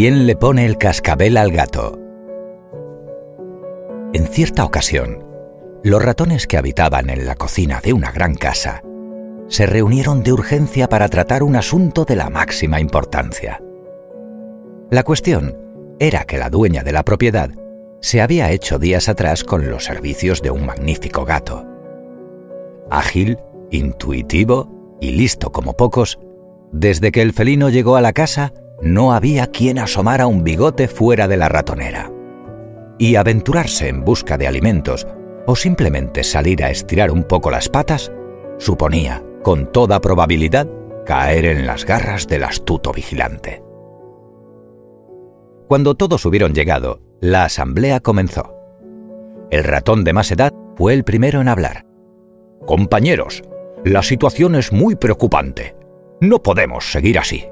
¿Quién le pone el cascabel al gato? En cierta ocasión, los ratones que habitaban en la cocina de una gran casa se reunieron de urgencia para tratar un asunto de la máxima importancia. La cuestión era que la dueña de la propiedad se había hecho días atrás con los servicios de un magnífico gato. Ágil, intuitivo y listo como pocos, desde que el felino llegó a la casa, no había quien asomara un bigote fuera de la ratonera. Y aventurarse en busca de alimentos o simplemente salir a estirar un poco las patas suponía, con toda probabilidad, caer en las garras del astuto vigilante. Cuando todos hubieron llegado, la asamblea comenzó. El ratón de más edad fue el primero en hablar. Compañeros, la situación es muy preocupante. No podemos seguir así.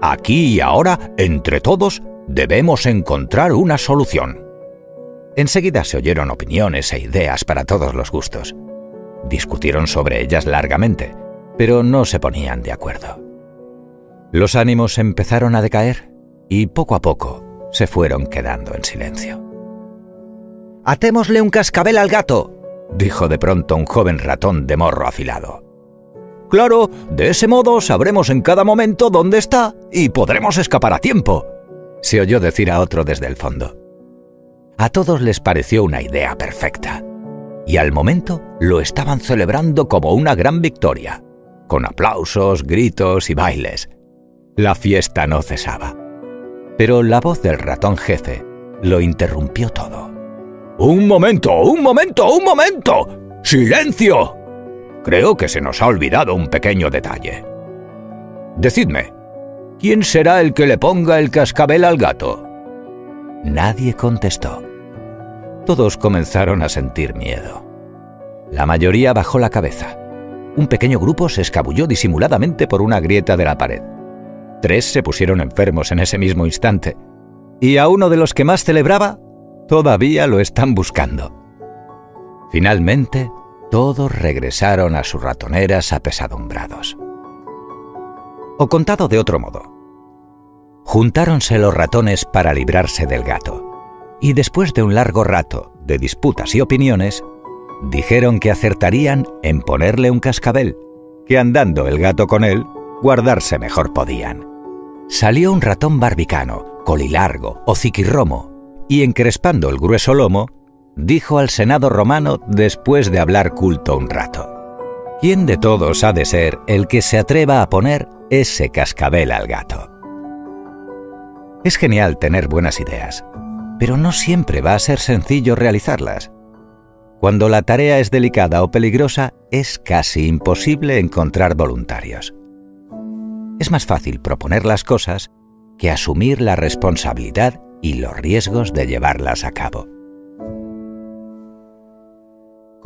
Aquí y ahora, entre todos, debemos encontrar una solución. Enseguida se oyeron opiniones e ideas para todos los gustos. Discutieron sobre ellas largamente, pero no se ponían de acuerdo. Los ánimos empezaron a decaer y poco a poco se fueron quedando en silencio. Atémosle un cascabel al gato, dijo de pronto un joven ratón de morro afilado. Claro, de ese modo sabremos en cada momento dónde está y podremos escapar a tiempo, se oyó decir a otro desde el fondo. A todos les pareció una idea perfecta, y al momento lo estaban celebrando como una gran victoria, con aplausos, gritos y bailes. La fiesta no cesaba. Pero la voz del ratón jefe lo interrumpió todo. ¡Un momento! ¡Un momento! ¡Un momento! ¡Silencio! Creo que se nos ha olvidado un pequeño detalle. Decidme, ¿quién será el que le ponga el cascabel al gato? Nadie contestó. Todos comenzaron a sentir miedo. La mayoría bajó la cabeza. Un pequeño grupo se escabulló disimuladamente por una grieta de la pared. Tres se pusieron enfermos en ese mismo instante. Y a uno de los que más celebraba, todavía lo están buscando. Finalmente, todos regresaron a sus ratoneras apesadumbrados. O contado de otro modo, juntáronse los ratones para librarse del gato, y después de un largo rato de disputas y opiniones, dijeron que acertarían en ponerle un cascabel, que andando el gato con él, guardarse mejor podían. Salió un ratón barbicano, colilargo, hociquirromo, y encrespando el grueso lomo, dijo al Senado romano después de hablar culto un rato. ¿Quién de todos ha de ser el que se atreva a poner ese cascabel al gato? Es genial tener buenas ideas, pero no siempre va a ser sencillo realizarlas. Cuando la tarea es delicada o peligrosa, es casi imposible encontrar voluntarios. Es más fácil proponer las cosas que asumir la responsabilidad y los riesgos de llevarlas a cabo.